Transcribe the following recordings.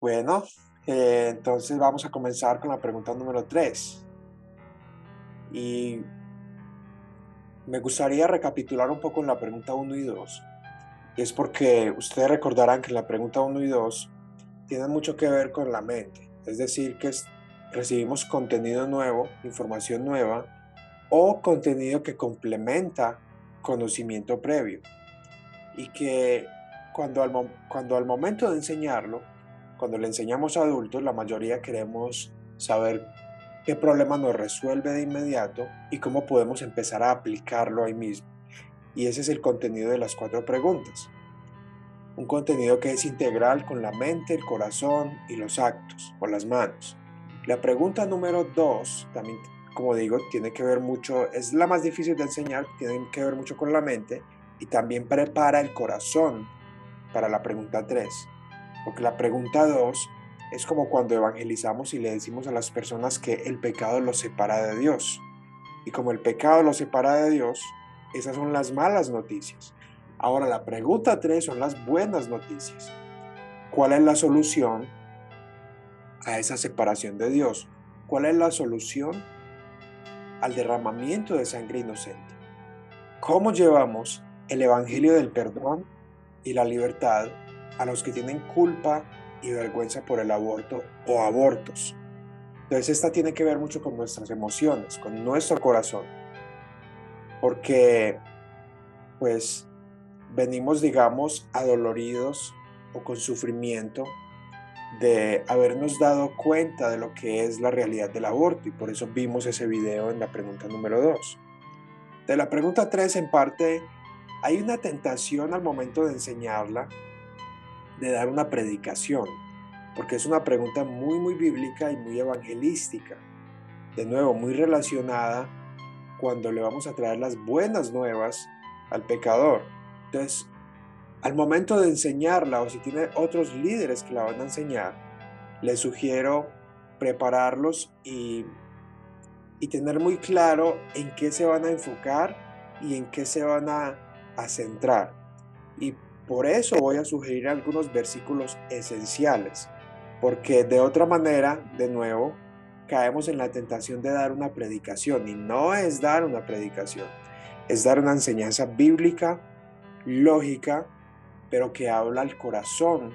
Bueno, eh, entonces vamos a comenzar con la pregunta número 3. Y me gustaría recapitular un poco en la pregunta 1 y 2. Y es porque ustedes recordarán que la pregunta 1 y 2 tienen mucho que ver con la mente. Es decir, que recibimos contenido nuevo, información nueva o contenido que complementa conocimiento previo. Y que cuando al momento de enseñarlo, cuando le enseñamos a adultos, la mayoría queremos saber qué problema nos resuelve de inmediato y cómo podemos empezar a aplicarlo ahí mismo. Y ese es el contenido de las cuatro preguntas. Un contenido que es integral con la mente, el corazón y los actos o las manos. La pregunta número dos, también como digo, tiene que ver mucho, es la más difícil de enseñar, tiene que ver mucho con la mente y también prepara el corazón para la pregunta 3. Porque la pregunta 2 es como cuando evangelizamos y le decimos a las personas que el pecado los separa de Dios. Y como el pecado los separa de Dios, esas son las malas noticias. Ahora la pregunta 3 son las buenas noticias. ¿Cuál es la solución a esa separación de Dios? ¿Cuál es la solución al derramamiento de sangre inocente? ¿Cómo llevamos el Evangelio del perdón y la libertad a los que tienen culpa y vergüenza por el aborto o abortos. Entonces esta tiene que ver mucho con nuestras emociones, con nuestro corazón. Porque pues venimos, digamos, adoloridos o con sufrimiento de habernos dado cuenta de lo que es la realidad del aborto y por eso vimos ese video en la pregunta número 2. De la pregunta 3 en parte hay una tentación al momento de enseñarla de dar una predicación, porque es una pregunta muy, muy bíblica y muy evangelística. De nuevo, muy relacionada cuando le vamos a traer las buenas nuevas al pecador. Entonces, al momento de enseñarla o si tiene otros líderes que la van a enseñar, les sugiero prepararlos y, y tener muy claro en qué se van a enfocar y en qué se van a, a centrar. Por eso voy a sugerir algunos versículos esenciales, porque de otra manera, de nuevo, caemos en la tentación de dar una predicación y no es dar una predicación, es dar una enseñanza bíblica, lógica, pero que habla al corazón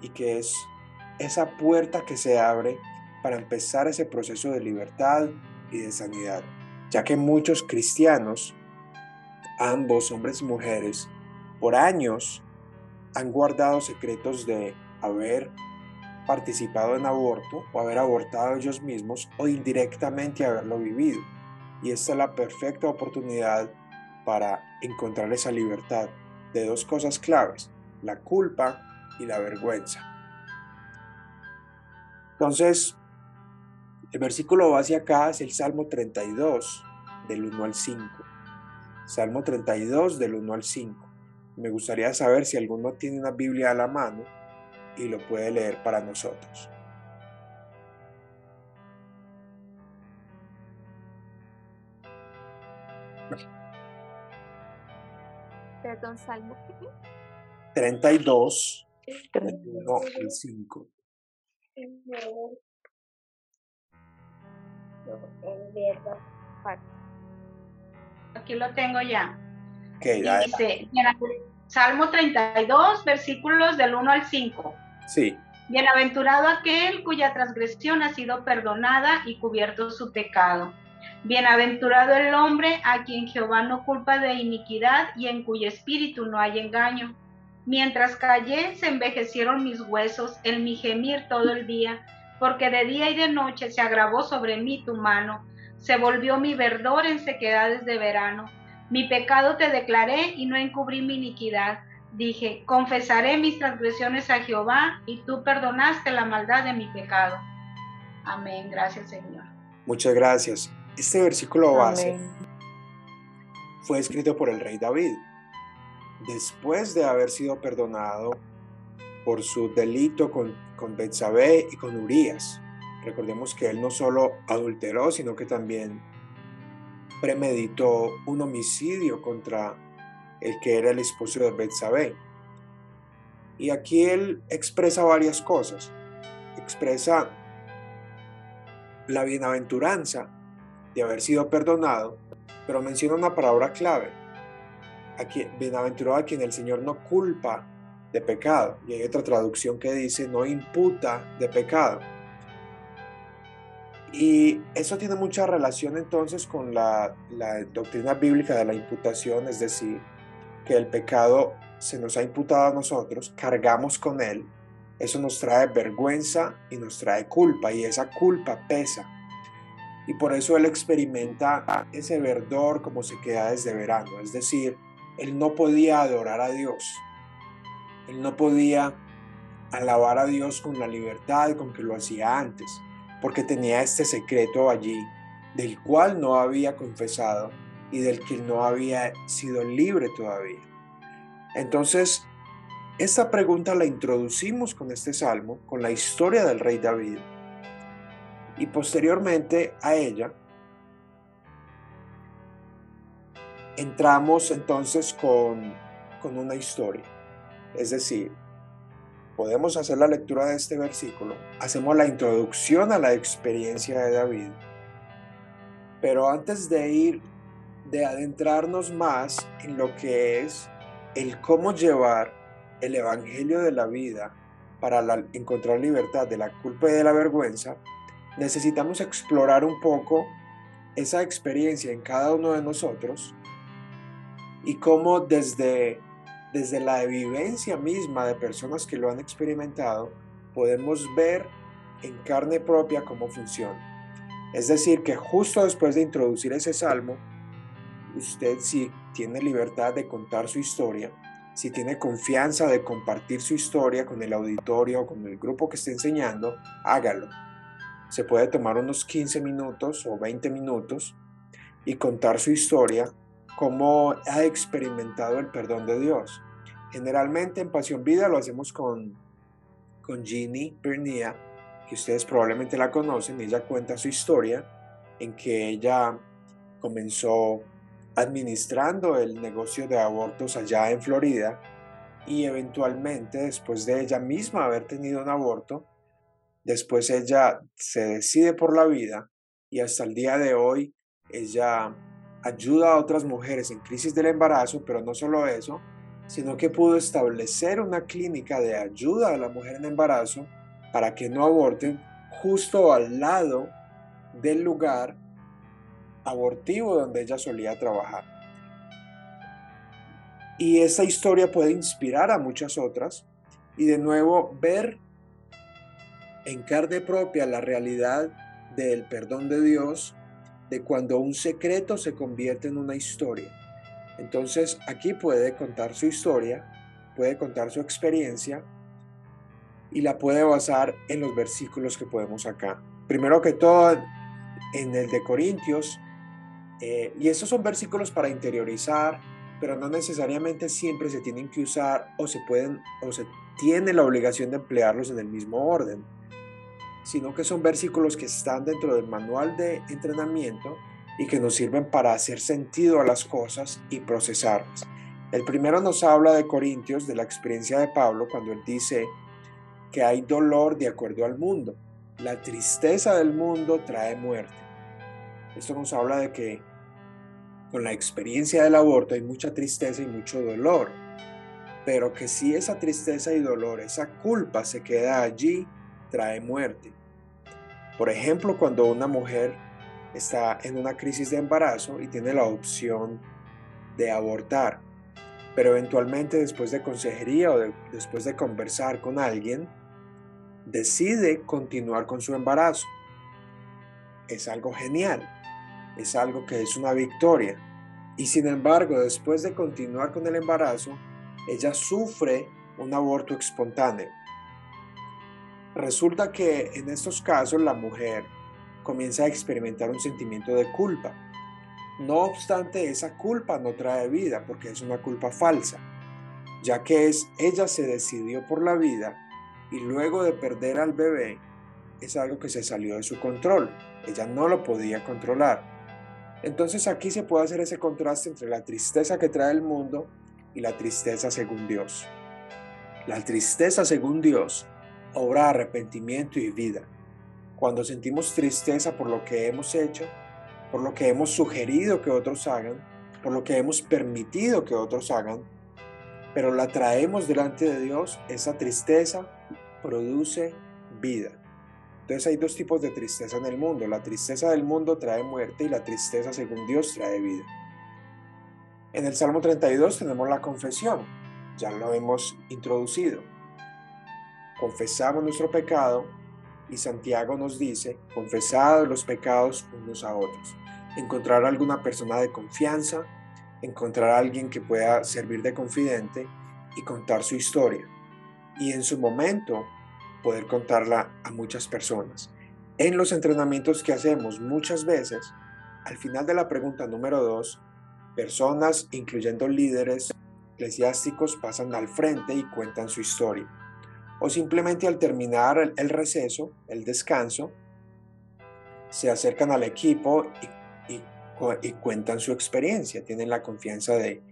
y que es esa puerta que se abre para empezar ese proceso de libertad y de sanidad, ya que muchos cristianos, ambos hombres y mujeres, por años han guardado secretos de haber participado en aborto o haber abortado ellos mismos o indirectamente haberlo vivido. Y esta es la perfecta oportunidad para encontrar esa libertad de dos cosas claves, la culpa y la vergüenza. Entonces, el versículo base acá es el Salmo 32, del 1 al 5. Salmo 32, del 1 al 5. Me gustaría saber si alguno tiene una Biblia a la mano y lo puede leer para nosotros. Perdón, Salmo. 32, 1 y 5. Aquí lo tengo ya. Dice, Salmo 32, versículos del 1 al 5. Sí. Bienaventurado aquel cuya transgresión ha sido perdonada y cubierto su pecado. Bienaventurado el hombre a quien Jehová no culpa de iniquidad y en cuyo espíritu no hay engaño. Mientras callé, se envejecieron mis huesos en mi gemir todo el día, porque de día y de noche se agravó sobre mí tu mano, se volvió mi verdor en sequedades de verano mi pecado te declaré y no encubrí mi iniquidad. Dije, confesaré mis transgresiones a Jehová y tú perdonaste la maldad de mi pecado. Amén. Gracias, Señor. Muchas gracias. Este versículo base fue escrito por el rey David. Después de haber sido perdonado por su delito con, con Betsabé y con Urias. Recordemos que él no solo adulteró, sino que también premeditó un homicidio contra el que era el esposo de Betsabé. Y aquí él expresa varias cosas. Expresa la bienaventuranza de haber sido perdonado, pero menciona una palabra clave. Aquí, bienaventurado a quien el Señor no culpa de pecado. Y hay otra traducción que dice no imputa de pecado. Y eso tiene mucha relación entonces con la, doctrina bíblica de la imputación, es decir, que el pecado se nos ha imputado a nosotros, cargamos con él, eso nos trae vergüenza y nos trae culpa y esa culpa pesa. Y por eso él experimenta ese verdor como se queda desde verano, es decir, él no podía adorar a Dios, él no podía alabar a Dios con la libertad con que lo hacía antes porque tenía este secreto allí, del cual no había confesado y del que no había sido libre todavía. Entonces, esta pregunta la introducimos con este salmo, con la historia del rey David, y posteriormente a ella entramos entonces con, con una historia. Es decir, podemos hacer la lectura de este versículo, hacemos la introducción a la experiencia de David. Pero antes de ir, de adentrarnos más en lo que es el cómo llevar el Evangelio de la vida para encontrar libertad de la culpa y de la vergüenza, necesitamos explorar un poco esa experiencia en cada uno de nosotros y cómo desde desde la vivencia misma de personas que lo han experimentado, podemos ver en carne propia cómo funciona. Es decir, que justo después de introducir ese salmo, usted si tiene libertad de contar su historia, si tiene confianza de compartir su historia con el auditorio o con el grupo que esté enseñando, hágalo. Se puede tomar unos 15 minutos o 20 minutos y contar su historia cómo ha experimentado el perdón de Dios. Generalmente en Pasión Vida lo hacemos con, con Ginny Bernia, que ustedes probablemente la conocen. Ella cuenta su historia en que ella comenzó administrando el negocio de abortos allá en Florida y eventualmente después de ella misma haber tenido un aborto, después ella se decide por la vida y hasta el día de hoy ella ayuda a otras mujeres en crisis del embarazo, pero no solo eso, sino que pudo establecer una clínica de ayuda a la mujer en embarazo para que no aborten justo al lado del lugar abortivo donde ella solía trabajar. Y esa historia puede inspirar a muchas otras y de nuevo ver en carne propia la realidad del perdón de Dios de cuando un secreto se convierte en una historia. Entonces aquí puede contar su historia, puede contar su experiencia y la puede basar en los versículos que podemos acá. Primero que todo, en el de Corintios, eh, y esos son versículos para interiorizar, pero no necesariamente siempre se tienen que usar o se pueden o se tiene la obligación de emplearlos en el mismo orden sino que son versículos que están dentro del manual de entrenamiento y que nos sirven para hacer sentido a las cosas y procesarlas. El primero nos habla de Corintios, de la experiencia de Pablo, cuando él dice que hay dolor de acuerdo al mundo. La tristeza del mundo trae muerte. Esto nos habla de que con la experiencia del aborto hay mucha tristeza y mucho dolor, pero que si esa tristeza y dolor, esa culpa se queda allí, trae muerte. Por ejemplo, cuando una mujer está en una crisis de embarazo y tiene la opción de abortar, pero eventualmente después de consejería o después de conversar con alguien, decide continuar con su embarazo. Es algo genial, es algo que es una victoria. Y sin embargo, después de continuar con el embarazo, ella sufre un aborto espontáneo. Resulta que en estos casos la mujer comienza a experimentar un sentimiento de culpa. No obstante, esa culpa no trae vida porque es una culpa falsa, ya que es ella se decidió por la vida y luego de perder al bebé es algo que se salió de su control. Ella no lo podía controlar. Entonces aquí se puede hacer ese contraste entre la tristeza que trae el mundo y la tristeza según Dios. La tristeza, según Dios, obra arrepentimiento y vida. Cuando sentimos tristeza por lo que hemos hecho, por lo que hemos sugerido que otros hagan, por lo que hemos permitido que otros hagan, pero la traemos delante de Dios, esa tristeza produce vida. Entonces hay dos tipos de tristeza en el mundo. La tristeza del mundo trae muerte y la tristeza según Dios trae vida. En el Salmo 32 tenemos la confesión, ya lo hemos introducido. Confesamos nuestro pecado y Santiago nos dice, confesad los pecados unos a otros. Encontrar alguna persona de confianza, encontrar a alguien que pueda servir de confidente y contar su historia. Y en su momento poder contarla a muchas personas. En los entrenamientos que hacemos muchas veces, al final de la pregunta número dos, personas, incluyendo líderes eclesiásticos, pasan al frente y cuentan su historia. O simplemente al terminar el receso, el descanso, se acercan al equipo y, cuentan su experiencia, tienen la confianza de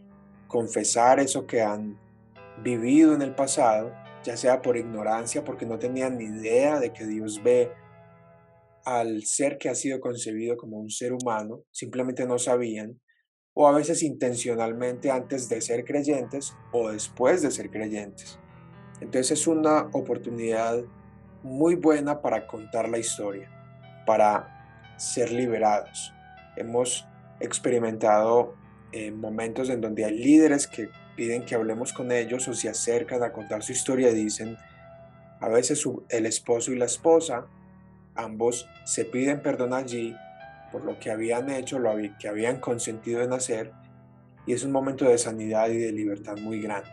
confesar eso que han vivido en el pasado ya sea por ignorancia, porque no tenían ni idea de que Dios ve al ser que ha sido concebido como un ser humano, simplemente no sabían, o a veces intencionalmente antes de ser creyentes o después de ser creyentes. Entonces es una oportunidad muy buena para contar la historia, para ser liberados. Hemos experimentado eh, momentos en donde hay líderes que piden que hablemos con ellos o se acercan a contar su historia y dicen, a veces el esposo y la esposa, ambos se piden perdón allí por lo que habían hecho, lo que habían consentido en hacer, y es un momento de sanidad y de libertad muy grande.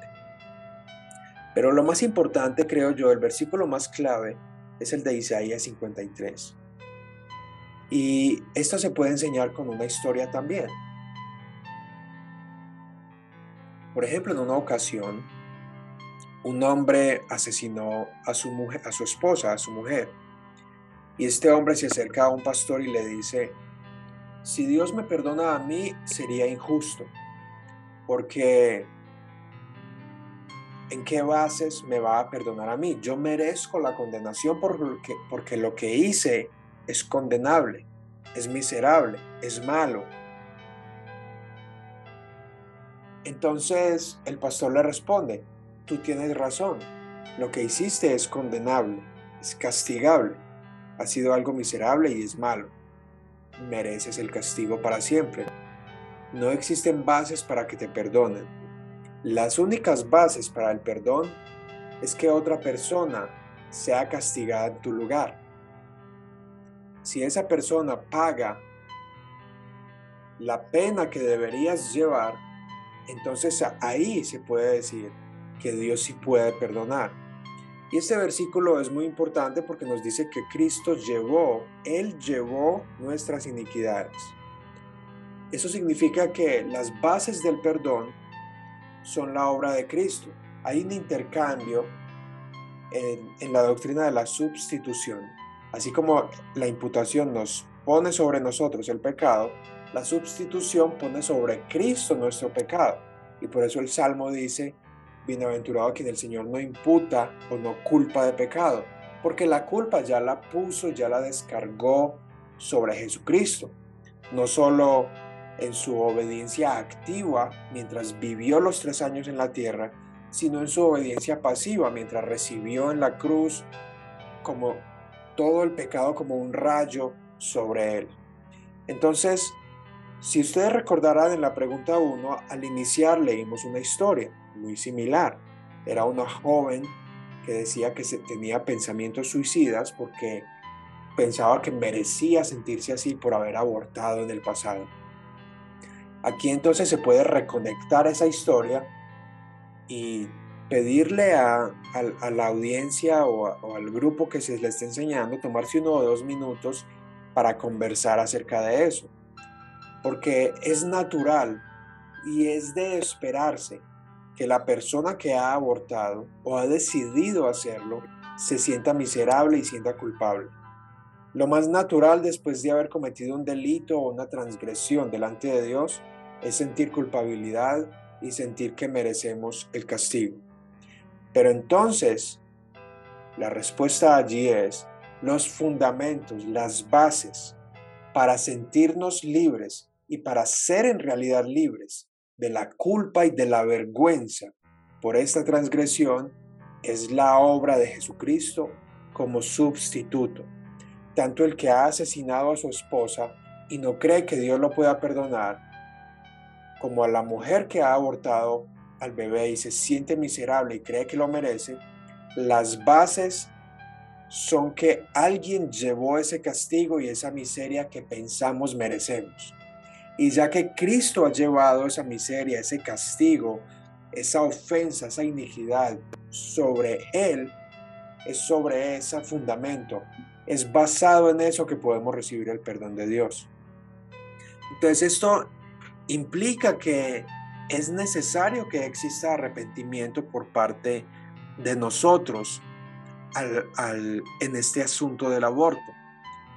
Pero lo más importante, creo yo, el versículo más clave es el de Isaías 53. Y esto se puede enseñar con una historia también. Por ejemplo, en una ocasión, un hombre asesinó a su, mujer, a su esposa, a su mujer. Y este hombre se acerca a un pastor y le dice, si Dios me perdona a mí, sería injusto, porque ¿en qué bases me va a perdonar a mí? Yo merezco la condenación porque, porque lo que hice es condenable, es miserable, es malo, Entonces el pastor le responde, tú tienes razón, lo que hiciste es condenable, es castigable, ha sido algo miserable y es malo. Mereces el castigo para siempre. No existen bases para que te perdonen. Las únicas bases para el perdón es que otra persona sea castigada en tu lugar. Si esa persona paga la pena que deberías llevar, entonces ahí se puede decir que Dios sí puede perdonar. Y este versículo es muy importante porque nos dice que Cristo llevó, Él llevó nuestras iniquidades. Eso significa que las bases del perdón son la obra de Cristo. Hay un intercambio en, la doctrina de la sustitución. Así como la imputación nos pone sobre nosotros el pecado, la sustitución pone sobre Cristo nuestro pecado. Y por eso el Salmo dice, bienaventurado quien el Señor no imputa o no culpa de pecado, porque la culpa ya la puso, ya la descargó sobre Jesucristo. No solo en su obediencia activa mientras vivió los tres años en la tierra, sino en su obediencia pasiva mientras recibió en la cruz como todo el pecado como un rayo sobre él. Entonces, si ustedes recordarán en la pregunta 1, al iniciar leímos una historia muy similar. Era una joven que decía que se tenía pensamientos suicidas porque pensaba que merecía sentirse así por haber abortado en el pasado. Aquí entonces se puede reconectar esa historia y pedirle a, la audiencia o, o, al grupo que se le está enseñando tomarse uno o dos minutos para conversar acerca de eso porque es natural y es de esperarse que la persona que ha abortado o ha decidido hacerlo se sienta miserable y sienta culpable. Lo más natural después de haber cometido un delito o una transgresión delante de Dios es sentir culpabilidad y sentir que merecemos el castigo. Pero entonces, la respuesta allí es los fundamentos, las bases para sentirnos libres y para ser en realidad libres de la culpa y de la vergüenza por esta transgresión es la obra de Jesucristo como sustituto. Tanto el que ha asesinado a su esposa y no cree que Dios lo pueda perdonar, como a la mujer que ha abortado al bebé y se siente miserable y cree que lo merece, las bases son que alguien llevó ese castigo y esa miseria que pensamos merecemos. Y ya que Cristo ha llevado esa miseria, ese castigo, esa ofensa, esa iniquidad sobre Él, es sobre ese fundamento, es basado en eso que podemos recibir el perdón de Dios. Entonces esto implica que es necesario que exista arrepentimiento por parte de nosotros en este asunto del aborto,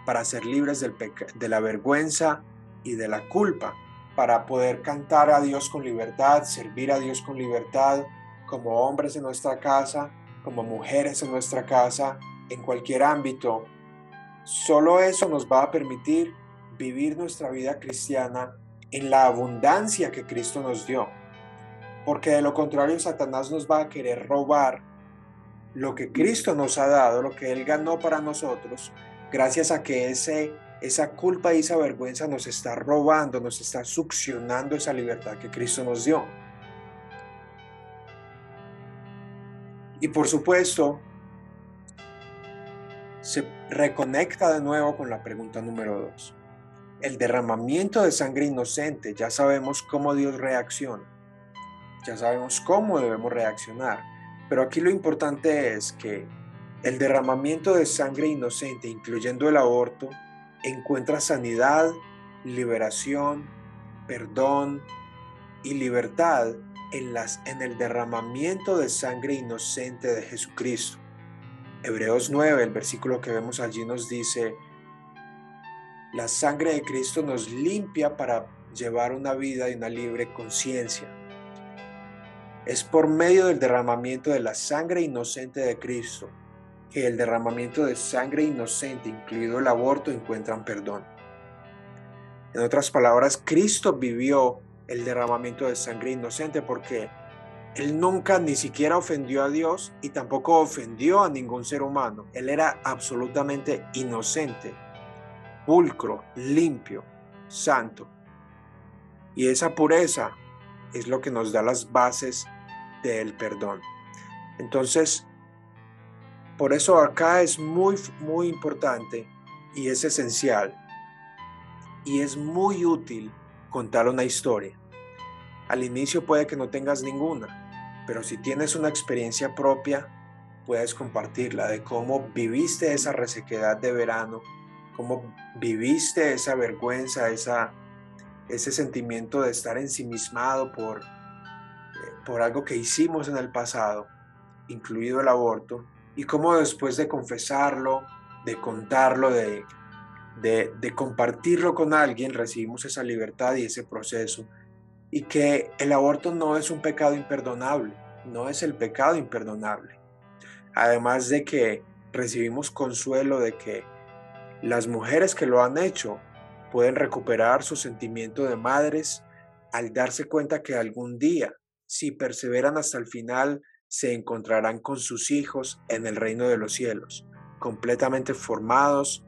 para ser libres del de la vergüenza y de la culpa, para poder cantar a Dios con libertad, servir a Dios con libertad, como hombres en nuestra casa, como mujeres en nuestra casa, en cualquier ámbito. Solo eso nos va a permitir vivir nuestra vida cristiana en la abundancia que Cristo nos dio. Porque de lo contrario Satanás nos va a querer robar lo que Cristo nos ha dado, lo que Él ganó para nosotros, gracias a que ese, esa culpa y esa vergüenza nos está robando, nos está succionando esa libertad que Cristo nos dio. Y por supuesto, se reconecta de nuevo con la pregunta número dos. El derramamiento de sangre inocente, ya sabemos cómo Dios reacciona, ya sabemos cómo debemos reaccionar, pero aquí lo importante es que el derramamiento de sangre inocente, incluyendo el aborto, encuentra sanidad, liberación, perdón y libertad en, las, en el derramamiento de sangre inocente de Jesucristo. Hebreos 9, el versículo que vemos allí nos dice, la sangre de Cristo nos limpia para llevar una vida y una libre conciencia. Es por medio del derramamiento de la sangre inocente de Cristo que el derramamiento de sangre inocente, incluido el aborto, encuentran perdón. En otras palabras, Cristo vivió el derramamiento de sangre inocente porque Él nunca ni siquiera ofendió a Dios y tampoco ofendió a ningún ser humano. Él era absolutamente inocente, pulcro, limpio, santo. Y esa pureza es lo que nos da las bases del perdón. Entonces, por eso acá es muy, muy importante y es esencial y es muy útil contar una historia. Al inicio puede que no tengas ninguna, pero si tienes una experiencia propia, puedes compartirla de cómo viviste esa resequedad de verano, cómo viviste esa vergüenza, esa, ese sentimiento de estar ensimismado por, eh, por algo que hicimos en el pasado, incluido el aborto, y cómo después de confesarlo, de contarlo, de, de, de compartirlo con alguien, recibimos esa libertad y ese proceso y que el aborto no es un pecado imperdonable, no es el pecado imperdonable. Además de que recibimos consuelo de que las mujeres que lo han hecho pueden recuperar su sentimiento de madres al darse cuenta que algún día, si perseveran hasta el final, se encontrarán con sus hijos en el reino de los cielos, completamente formados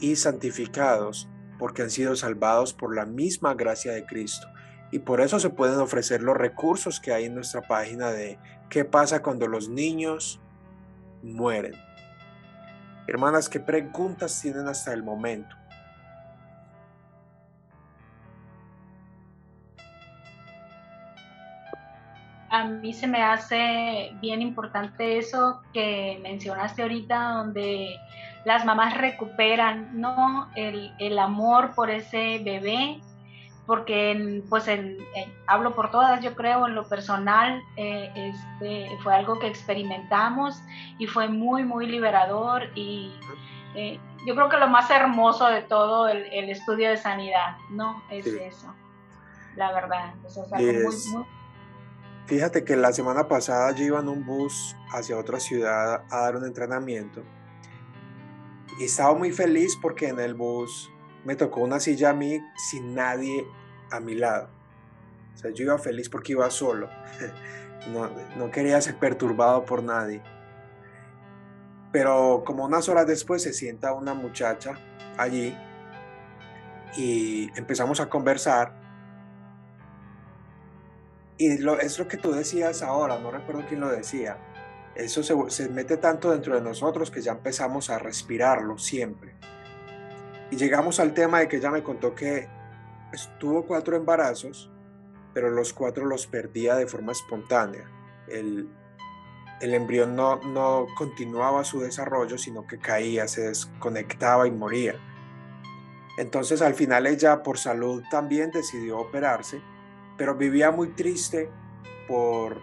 y santificados porque han sido salvados por la misma gracia de Cristo y por eso se pueden ofrecer los recursos que hay en nuestra página de qué pasa cuando los niños mueren. Hermanas, ¿qué preguntas tienen hasta el momento? A mí se me hace bien importante eso que mencionaste ahorita, donde las mamás recuperan ¿no? el, el amor por ese bebé porque pues hablo por todas, yo creo, en lo personal, eh, este, fue algo que experimentamos y fue muy, muy liberador y eh, yo creo que lo más hermoso de todo el, estudio de sanidad, ¿no? Es eso, la verdad. Fíjate que la semana pasada yo iba en un bus hacia otra ciudad a dar un entrenamiento y estaba muy feliz porque en el bus me tocó una silla a mí sin nadie a mi lado. O sea, yo iba feliz porque iba solo. No, no quería ser perturbado por nadie. Pero como unas horas después se sienta una muchacha allí y empezamos a conversar. Y lo, es lo que tú decías ahora, no recuerdo quién lo decía. Eso se, se mete tanto dentro de nosotros que ya empezamos a respirarlo siempre. Y llegamos al tema de que ella me contó que tuvo cuatro embarazos, pero los cuatro los perdía de forma espontánea. El, el embrión no, no continuaba su desarrollo, sino que caía, se desconectaba y moría. Entonces al final ella por salud también decidió operarse, pero vivía muy triste por,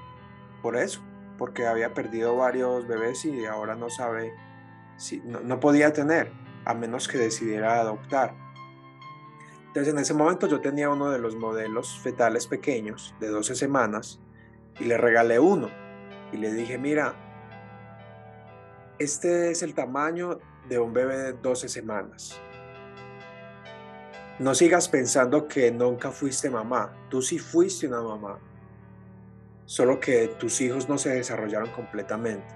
por eso, porque había perdido varios bebés y ahora no sabe si no, podía tener, a menos que decidiera adoptar. Entonces en ese momento yo tenía uno de los modelos fetales pequeños de 12 semanas y le regalé uno y le dije, mira, este es el tamaño de un bebé de 12 semanas. No sigas pensando que nunca fuiste mamá. Tú sí fuiste una mamá. Solo que tus hijos no se desarrollaron completamente.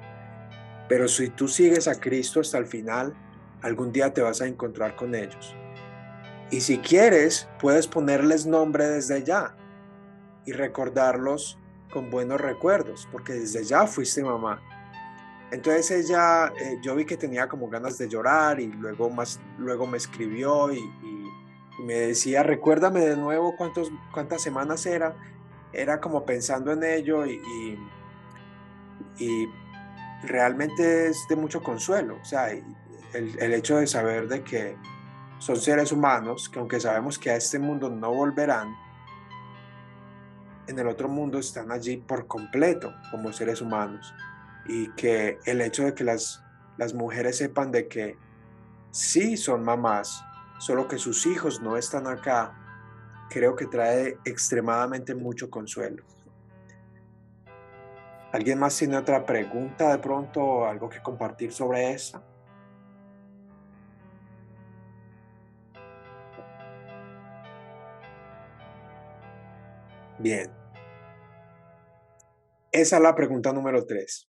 Pero si tú sigues a Cristo hasta el final, algún día te vas a encontrar con ellos. Y si quieres, puedes ponerles nombre desde ya y recordarlos con buenos recuerdos, porque desde ya fuiste mamá. Entonces ella, eh, yo vi que tenía como ganas de llorar y luego, más, luego me escribió y, me decía, recuérdame de nuevo cuántos, cuántas semanas era. Era como pensando en ello y, y, realmente es de mucho consuelo. O sea, el, hecho de saber de que son seres humanos que aunque sabemos que a este mundo no volverán, en el otro mundo están allí por completo como seres humanos y que el hecho de que las, las mujeres sepan de que sí son mamás, solo que sus hijos no están acá, creo que trae extremadamente mucho consuelo. ¿Alguien más tiene otra pregunta de pronto o algo que compartir sobre esa? Bien. Esa es la pregunta número tres.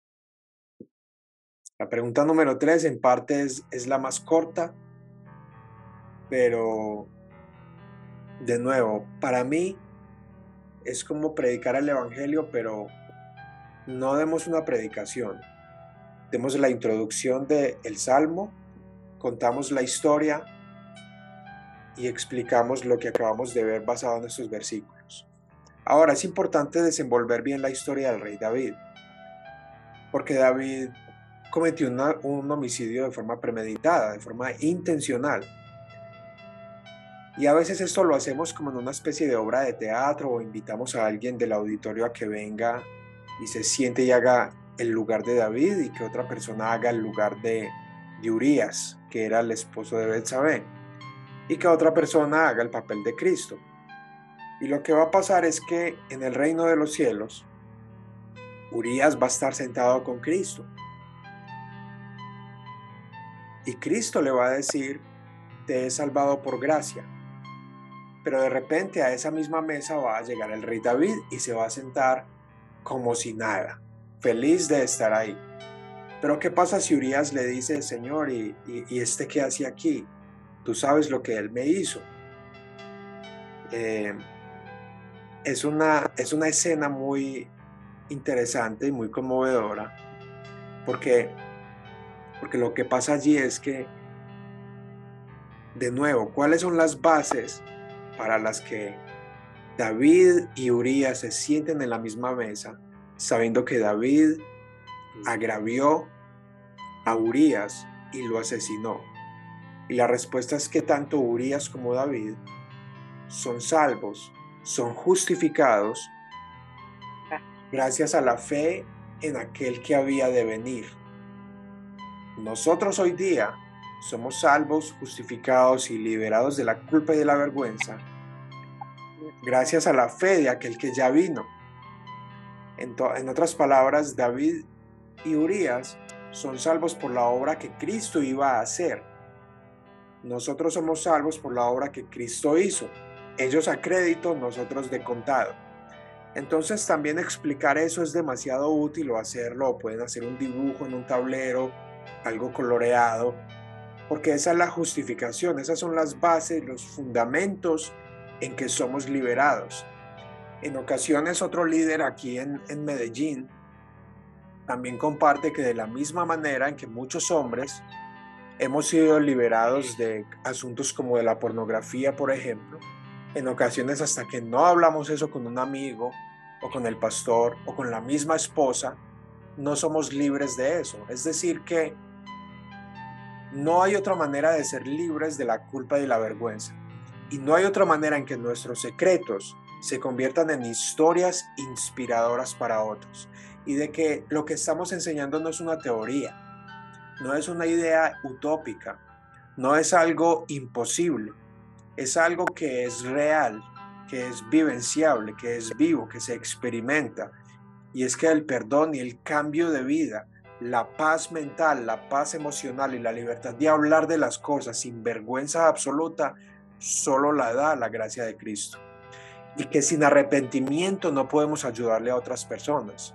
La pregunta número tres en parte es, la más corta, pero de nuevo, para mí es como predicar el Evangelio, pero no demos una predicación. Demos la introducción del el Salmo, contamos la historia y explicamos lo que acabamos de ver basado en estos versículos. Ahora es importante desenvolver bien la historia del rey David, porque David cometió un homicidio de forma premeditada, de forma intencional. Y a veces esto lo hacemos como en una especie de obra de teatro o invitamos a alguien del auditorio a que venga y se siente y haga el lugar de David y que otra persona haga el lugar de, de Urias, que era el esposo de Betsabé, y que otra persona haga el papel de Cristo. Y lo que va a pasar es que en el reino de los cielos, Urias va a estar sentado con Cristo. Y Cristo le va a decir, te he salvado por gracia. Pero de repente a esa misma mesa va a llegar el rey David y se va a sentar como si nada, feliz de estar ahí. Pero ¿qué pasa si Urias le dice, Señor, y, este qué hace aquí? Tú sabes lo que él me hizo. Eh, es una, es una escena muy interesante y muy conmovedora, porque, porque lo que pasa allí es que, de nuevo, ¿cuáles son las bases para las que David y Urias se sienten en la misma mesa, sabiendo que David agravió a Urias y lo asesinó? Y la respuesta es que tanto Urias como David son salvos son justificados gracias a la fe en aquel que había de venir. Nosotros hoy día somos salvos, justificados y liberados de la culpa y de la vergüenza gracias a la fe de aquel que ya vino. En, en otras palabras, David y Urias son salvos por la obra que Cristo iba a hacer. Nosotros somos salvos por la obra que Cristo hizo. Ellos a crédito, nosotros de contado. Entonces también explicar eso es demasiado útil o hacerlo, pueden hacer un dibujo en un tablero, algo coloreado, porque esa es la justificación, esas son las bases, los fundamentos en que somos liberados. En ocasiones otro líder aquí en, en Medellín también comparte que de la misma manera en que muchos hombres hemos sido liberados de asuntos como de la pornografía, por ejemplo, en ocasiones hasta que no hablamos eso con un amigo o con el pastor o con la misma esposa, no somos libres de eso. Es decir, que no hay otra manera de ser libres de la culpa y la vergüenza. Y no hay otra manera en que nuestros secretos se conviertan en historias inspiradoras para otros. Y de que lo que estamos enseñando no es una teoría, no es una idea utópica, no es algo imposible, es algo que es real, que es vivenciable, que es vivo, que se experimenta. Y es que el perdón y el cambio de vida, la paz mental, la paz emocional y la libertad de hablar de las cosas sin vergüenza absoluta, solo la da la gracia de Cristo. Y que sin arrepentimiento no podemos ayudarle a otras personas.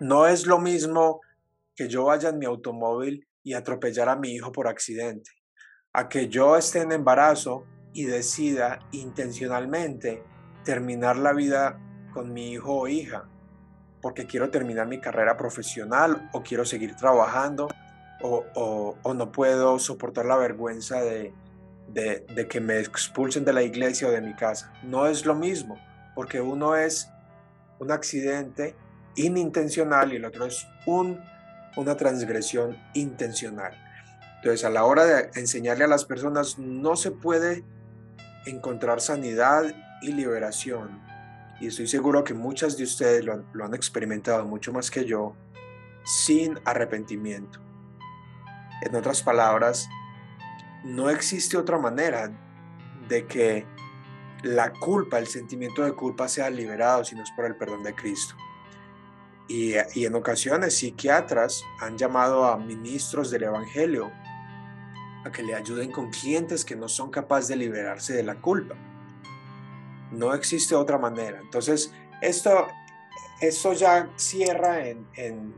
No es lo mismo que yo vaya en mi automóvil y atropellar a mi hijo por accidente a que yo esté en embarazo y decida intencionalmente terminar la vida con mi hijo o hija, porque quiero terminar mi carrera profesional o quiero seguir trabajando o, no puedo soportar la vergüenza de, de, que me expulsen de la iglesia o de mi casa. No es lo mismo, porque uno es un accidente inintencional y el otro es un, una transgresión intencional. Entonces, a la hora de enseñarle a las personas, no se puede encontrar sanidad y liberación. Y estoy seguro que muchas de ustedes lo han, experimentado mucho más que yo, sin arrepentimiento. En otras palabras, no existe otra manera de que la culpa, el sentimiento de culpa sea liberado si no es por el perdón de Cristo. Y, y, en ocasiones psiquiatras han llamado a ministros del Evangelio a que le ayuden con clientes que no son capaces de liberarse de la culpa. No existe otra manera. Entonces, esto, esto ya cierra en, en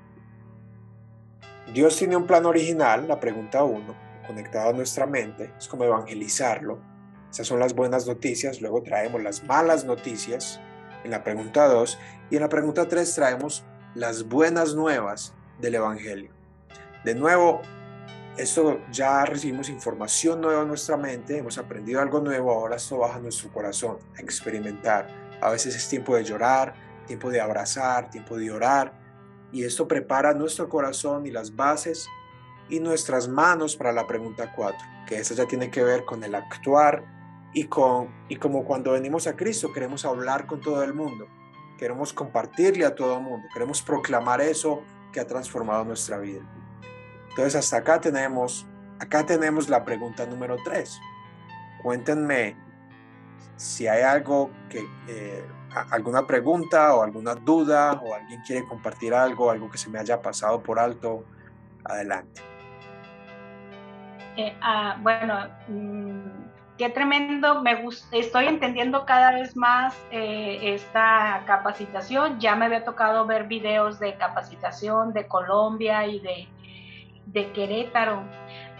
Dios tiene un plan original, la pregunta uno, conectado a nuestra mente, es como evangelizarlo. Esas son las buenas noticias, luego traemos las malas noticias en la pregunta 2 y en la pregunta 3 traemos las buenas nuevas del Evangelio. De nuevo, esto ya recibimos información nueva en nuestra mente, hemos aprendido algo nuevo, ahora esto baja nuestro corazón a experimentar. A veces es tiempo de llorar, tiempo de abrazar, tiempo de orar, y esto prepara nuestro corazón y las bases y nuestras manos para la pregunta 4, que esa ya tiene que ver con el actuar y, con, y como cuando venimos a Cristo queremos hablar con todo el mundo, queremos compartirle a todo el mundo, queremos proclamar eso que ha transformado nuestra vida. Entonces hasta acá tenemos, acá tenemos la pregunta número 3. Cuéntenme si hay algo que, eh, alguna pregunta o alguna duda o alguien quiere compartir algo, algo que se me haya pasado por alto, adelante. Eh, ah, bueno, mm, qué tremendo, me estoy entendiendo cada vez más eh, esta capacitación. Ya me había tocado ver videos de capacitación de Colombia y de de Querétaro,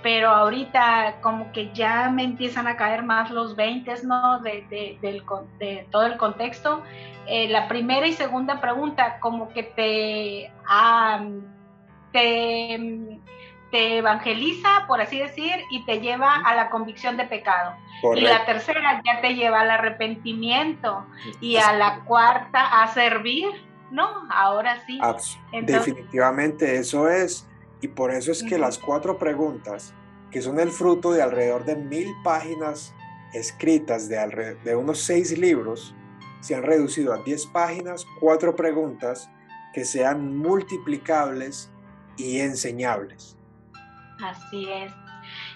pero ahorita como que ya me empiezan a caer más los 20, ¿no? De, de, todo el contexto. Eh, la primera y segunda pregunta como que te, te, te, evangeliza, por así decir, y te lleva a la convicción de pecado. Y la tercera ya te lleva al arrepentimiento y a la cuarta a servir, ¿no? Ahora sí. Definitivamente eso es y por eso es que las cuatro preguntas, que son el fruto de alrededor de mil páginas escritas de, de unos seis libros, se han reducido a diez páginas, cuatro preguntas que sean multiplicables y enseñables. Así es.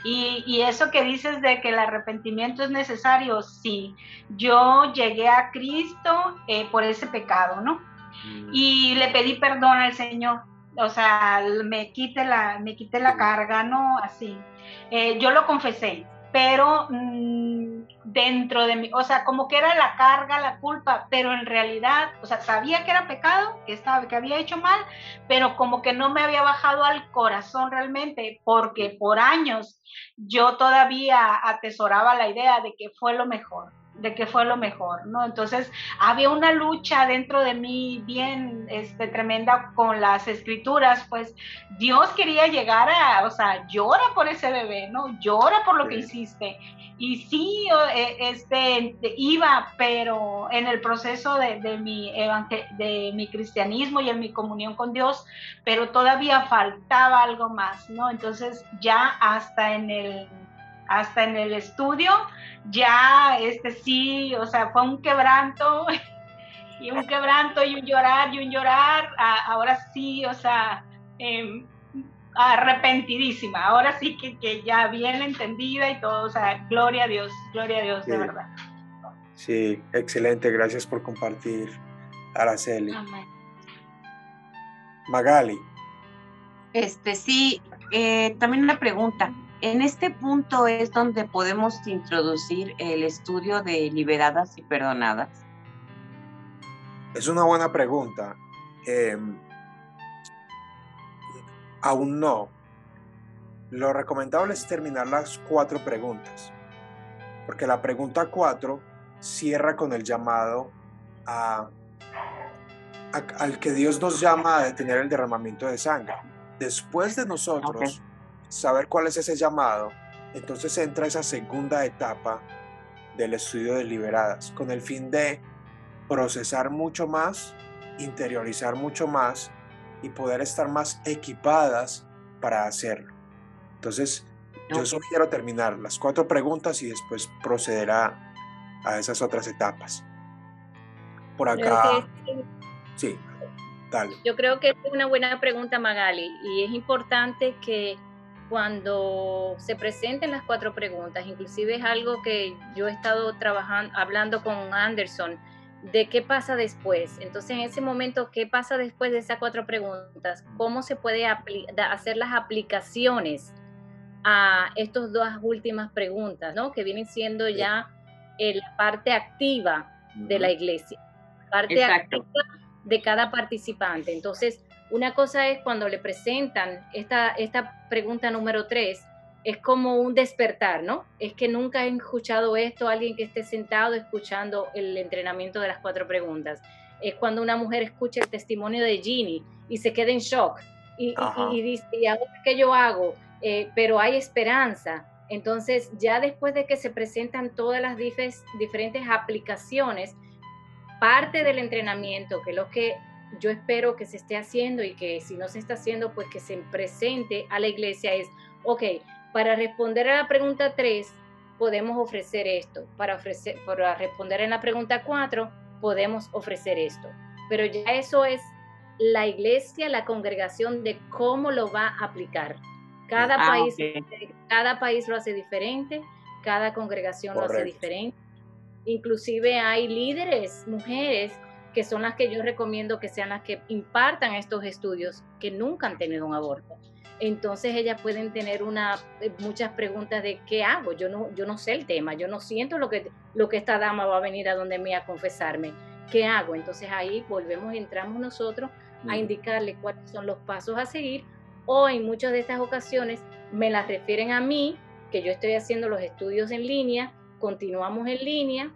Y, eso que dices de que el arrepentimiento es necesario, sí. Yo llegué a Cristo eh, por ese pecado, ¿no? Mm. Y le pedí perdón al Señor. O sea, me quite la, me quite la carga, ¿no? Así. Eh, yo lo confesé, pero mm, dentro de mí, o sea, como que era la carga, la culpa, pero en realidad, o sea, sabía que era pecado, que, estaba, que había hecho mal, pero como que no me había bajado al corazón realmente, porque por años yo todavía atesoraba la idea de que fue lo mejor de que fue lo mejor, ¿no? Entonces había una lucha dentro de mí bien este, tremenda con las escrituras, pues Dios quería llegar a, o sea, llora por ese bebé, ¿no? Llora por lo que hiciste. Y sí, e, este, iba, pero en el proceso de, de mi de mi cristianismo y en mi comunión con Dios, pero todavía faltaba algo más, ¿no? Entonces ya hasta en el hasta en el estudio, ya este sí, o sea, fue un quebranto y un quebranto y un llorar y un llorar, ahora sí, o sea, em, arrepentidísima, ahora sí que, que, ya bien entendida y todo, o sea, gloria a Dios, gloria a Dios, de verdad. Sí, excelente, gracias por compartir, Araceli. Amén. Magali. Este sí, eh, también una pregunta. En este punto es donde podemos introducir el estudio de liberadas y perdonadas. Es una buena pregunta. Em, aún no. Lo recomendable es terminar las cuatro preguntas, porque la pregunta cuatro cierra con el llamado a, al que Dios nos llama a detener el derramamiento de sangre. Después de nosotros saber cuál es ese llamado, entonces entra esa segunda etapa del estudio de liberadas, con el fin de procesar mucho más, interiorizar mucho más y poder estar más equipadas para hacerlo. Entonces, yo sugiero terminar las cuatro preguntas y después proceder a, esas otras etapas. Por acá. Sí, dale. Yo creo que es una buena pregunta, Magali, y es importante que cuando se presenten las cuatro preguntas, inclusive es algo que yo he estado trabajando, hablando con Anderson, de qué pasa después. Entonces, en ese momento, ¿qué pasa después de esas cuatro preguntas? ¿Cómo se puede hacer las aplicaciones a estas dos últimas preguntas, ¿no? que vienen siendo ya la parte activa de la iglesia, parte activa de cada participante. Entonces, una cosa es cuando le presentan esta, esta pregunta número tres, es como un despertar, ¿no? Es que nunca he escuchado esto, alguien que esté sentado escuchando el entrenamiento de las cuatro preguntas. Es cuando una mujer escucha el testimonio de Ginny y se queda en shock y, dice, ¿y ahora qué yo hago? Eh, pero hay esperanza. Entonces, ya después de que se presentan todas las diferentes aplicaciones, parte del entrenamiento, que es lo que yo espero que se esté haciendo y que si no se está haciendo, pues que se presente a la iglesia es, ok, para responder a la pregunta 3, podemos ofrecer esto. Para, ofrecer, para responder en la pregunta 4, podemos ofrecer esto. Pero ya eso es la iglesia, la congregación de cómo lo va a aplicar. Cada, ah, país, cada país lo hace diferente, cada congregación lo hace diferente. Inclusive hay líderes, mujeres, que son las que yo recomiendo que sean las que impartan estos estudios que nunca han tenido un aborto. Entonces ellas pueden tener una, eh, muchas preguntas de qué hago. Yo no, yo no sé el tema, yo no siento lo que, lo que esta dama va a venir a donde me a confesarme. ¿Qué hago? Entonces ahí volvemos, entramos nosotros a indicarle cuáles son los pasos a seguir o en muchas de estas ocasiones me las refieren a mí, que yo estoy haciendo los estudios en línea, continuamos en línea,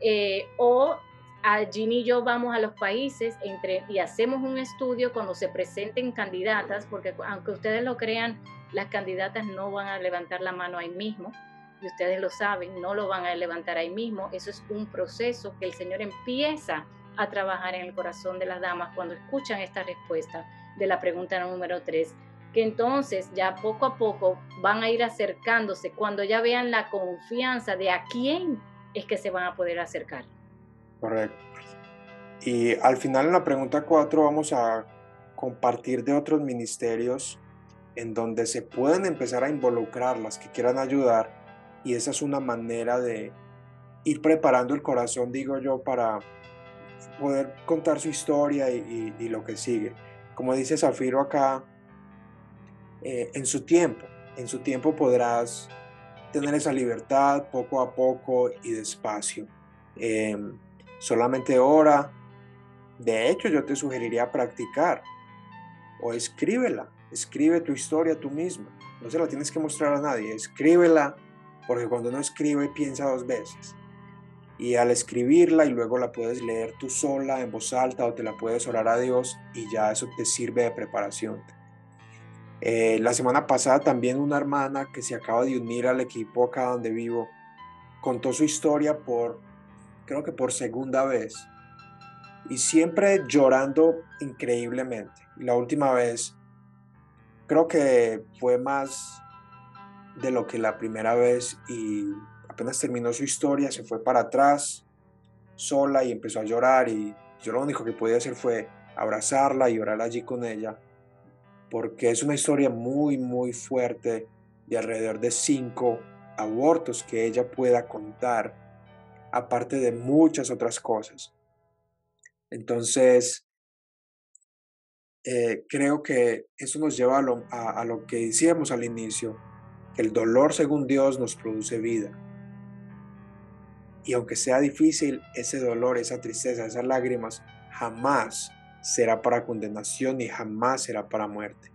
eh, o a Ginny y yo vamos a los países entre, y hacemos un estudio cuando se presenten candidatas, porque aunque ustedes lo crean, las candidatas no van a levantar la mano ahí mismo, y ustedes lo saben, no lo van a levantar ahí mismo. Eso es un proceso que el Señor empieza a trabajar en el corazón de las damas cuando escuchan esta respuesta de la pregunta número 3, que entonces ya poco a poco van a ir acercándose cuando ya vean la confianza de a quién es que se van a poder acercar. Correcto. Y al final en la pregunta 4 vamos a compartir de otros ministerios en donde se pueden empezar a involucrar las que quieran ayudar y esa es una manera de ir preparando el corazón, digo yo, para poder contar su historia y, lo que sigue. Como dice Zafiro acá, eh, en su tiempo, en su tiempo podrás tener esa libertad poco a poco y despacio. Em, solamente ora. De hecho, yo te sugeriría practicar o escríbela. Escribe tu historia tú misma. No se la tienes que mostrar a nadie. Escríbela porque cuando uno escribe piensa dos veces. Y al escribirla y luego la puedes leer tú sola en voz alta o te la puedes orar a Dios y ya eso te sirve de preparación. Eh, la semana pasada también una hermana que se acaba de unir al equipo acá donde vivo contó su historia por, creo que por segunda vez. Y siempre llorando increíblemente. La última vez creo que fue más de lo que la primera vez y apenas terminó su historia se fue para atrás sola y empezó a llorar y yo lo único que podía hacer fue abrazarla y orar allí con ella porque es una historia muy, muy fuerte de alrededor de cinco abortos que ella pueda contar, aparte de muchas otras cosas. Entonces, eh, creo que eso nos lleva a lo, a lo que decíamos al inicio, que el dolor según Dios nos produce vida. Y aunque sea difícil, ese dolor, esa tristeza, esas lágrimas, jamás será para condenación y jamás será para muerte.